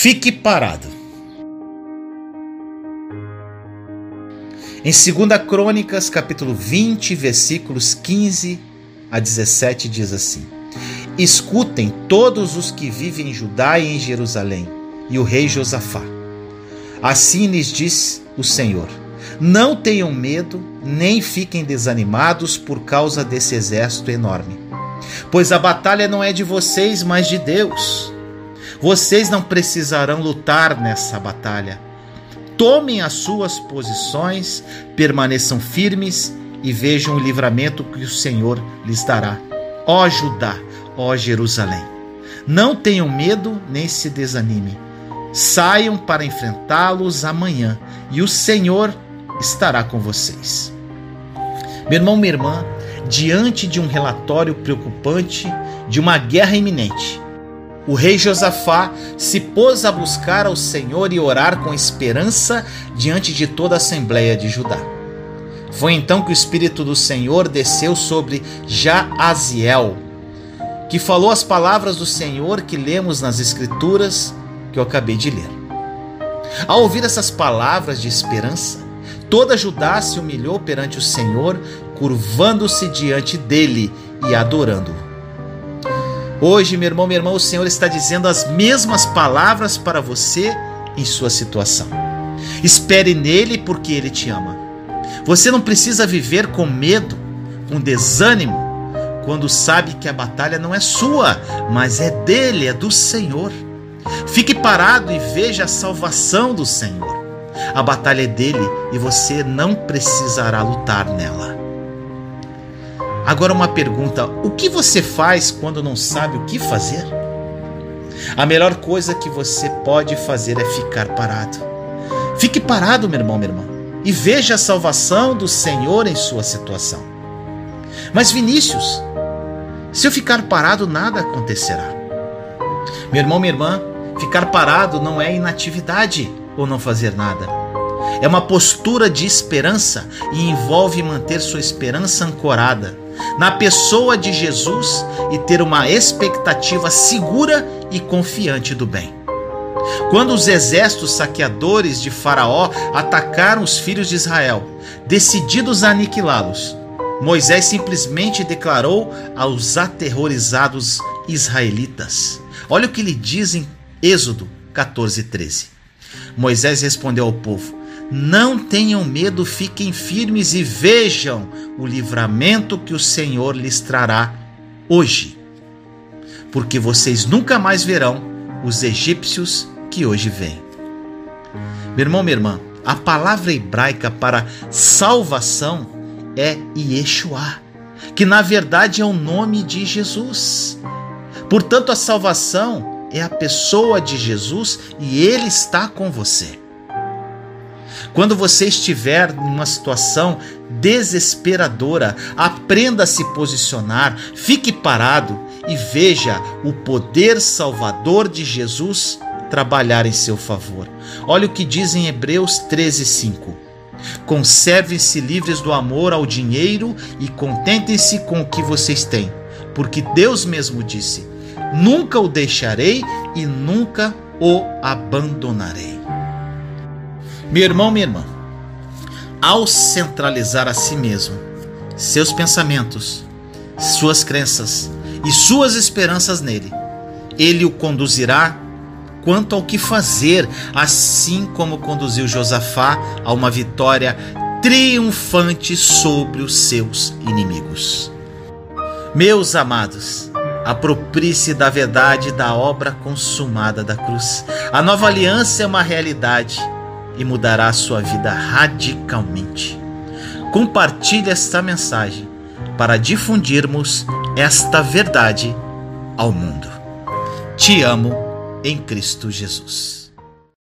Fique parado. Em 2 Crônicas, capítulo 20, versículos 15 a 17, diz assim: Escutem todos os que vivem em Judá e em Jerusalém, e o rei Josafá. Assim lhes diz o Senhor: Não tenham medo, nem fiquem desanimados por causa desse exército enorme. Pois a batalha não é de vocês, mas de Deus. Vocês não precisarão lutar nessa batalha. Tomem as suas posições, permaneçam firmes e vejam o livramento que o Senhor lhes dará. Ó Judá, ó Jerusalém, não tenham medo nem se desanime. Saiam para enfrentá-los amanhã e o Senhor estará com vocês. Meu irmão, minha irmã, diante de um relatório preocupante de uma guerra iminente, o rei Josafá se pôs a buscar ao Senhor e orar com esperança diante de toda a assembleia de Judá. Foi então que o Espírito do Senhor desceu sobre Jaaziel, que falou as palavras do Senhor que lemos nas Escrituras que eu acabei de ler. Ao ouvir essas palavras de esperança, toda Judá se humilhou perante o Senhor, curvando-se diante dele e adorando-o. Hoje, meu irmão, minha irmã, o Senhor está dizendo as mesmas palavras para você em sua situação. Espere nele porque ele te ama. Você não precisa viver com medo, com desânimo, quando sabe que a batalha não é sua, mas é dele, é do Senhor. Fique parado e veja a salvação do Senhor. A batalha é dele e você não precisará lutar nela. Agora, uma pergunta: o que você faz quando não sabe o que fazer? A melhor coisa que você pode fazer é ficar parado. Fique parado, meu irmão, minha irmã, e veja a salvação do Senhor em sua situação. Mas, Vinícius, se eu ficar parado, nada acontecerá. Meu irmão, minha irmã, ficar parado não é inatividade ou não fazer nada. É uma postura de esperança e envolve manter sua esperança ancorada na pessoa de Jesus e ter uma expectativa segura e confiante do bem. Quando os exércitos saqueadores de Faraó atacaram os filhos de Israel, decididos a aniquilá-los, Moisés simplesmente declarou aos aterrorizados israelitas. Olha o que lhe diz em Êxodo 14, 13. Moisés respondeu ao povo: não tenham medo, fiquem firmes e vejam o livramento que o Senhor lhes trará hoje. Porque vocês nunca mais verão os egípcios que hoje vêm. Meu irmão, minha irmã, a palavra hebraica para salvação é Yeshua, que na verdade é o nome de Jesus. Portanto, a salvação é a pessoa de Jesus e ele está com você. Quando você estiver em uma situação desesperadora, aprenda a se posicionar, fique parado e veja o poder salvador de Jesus trabalhar em seu favor. Olha o que diz em Hebreus 13:5. Conservem-se livres do amor ao dinheiro e contentem-se com o que vocês têm, porque Deus mesmo disse: Nunca o deixarei e nunca o abandonarei. Meu irmão, minha irmã, ao centralizar a si mesmo, seus pensamentos, suas crenças e suas esperanças nele, ele o conduzirá quanto ao que fazer, assim como conduziu Josafá a uma vitória triunfante sobre os seus inimigos. Meus amados, aproprie-se da verdade da obra consumada da cruz. A nova aliança é uma realidade e mudará a sua vida radicalmente. Compartilhe esta mensagem para difundirmos esta verdade ao mundo. Te amo em Cristo Jesus.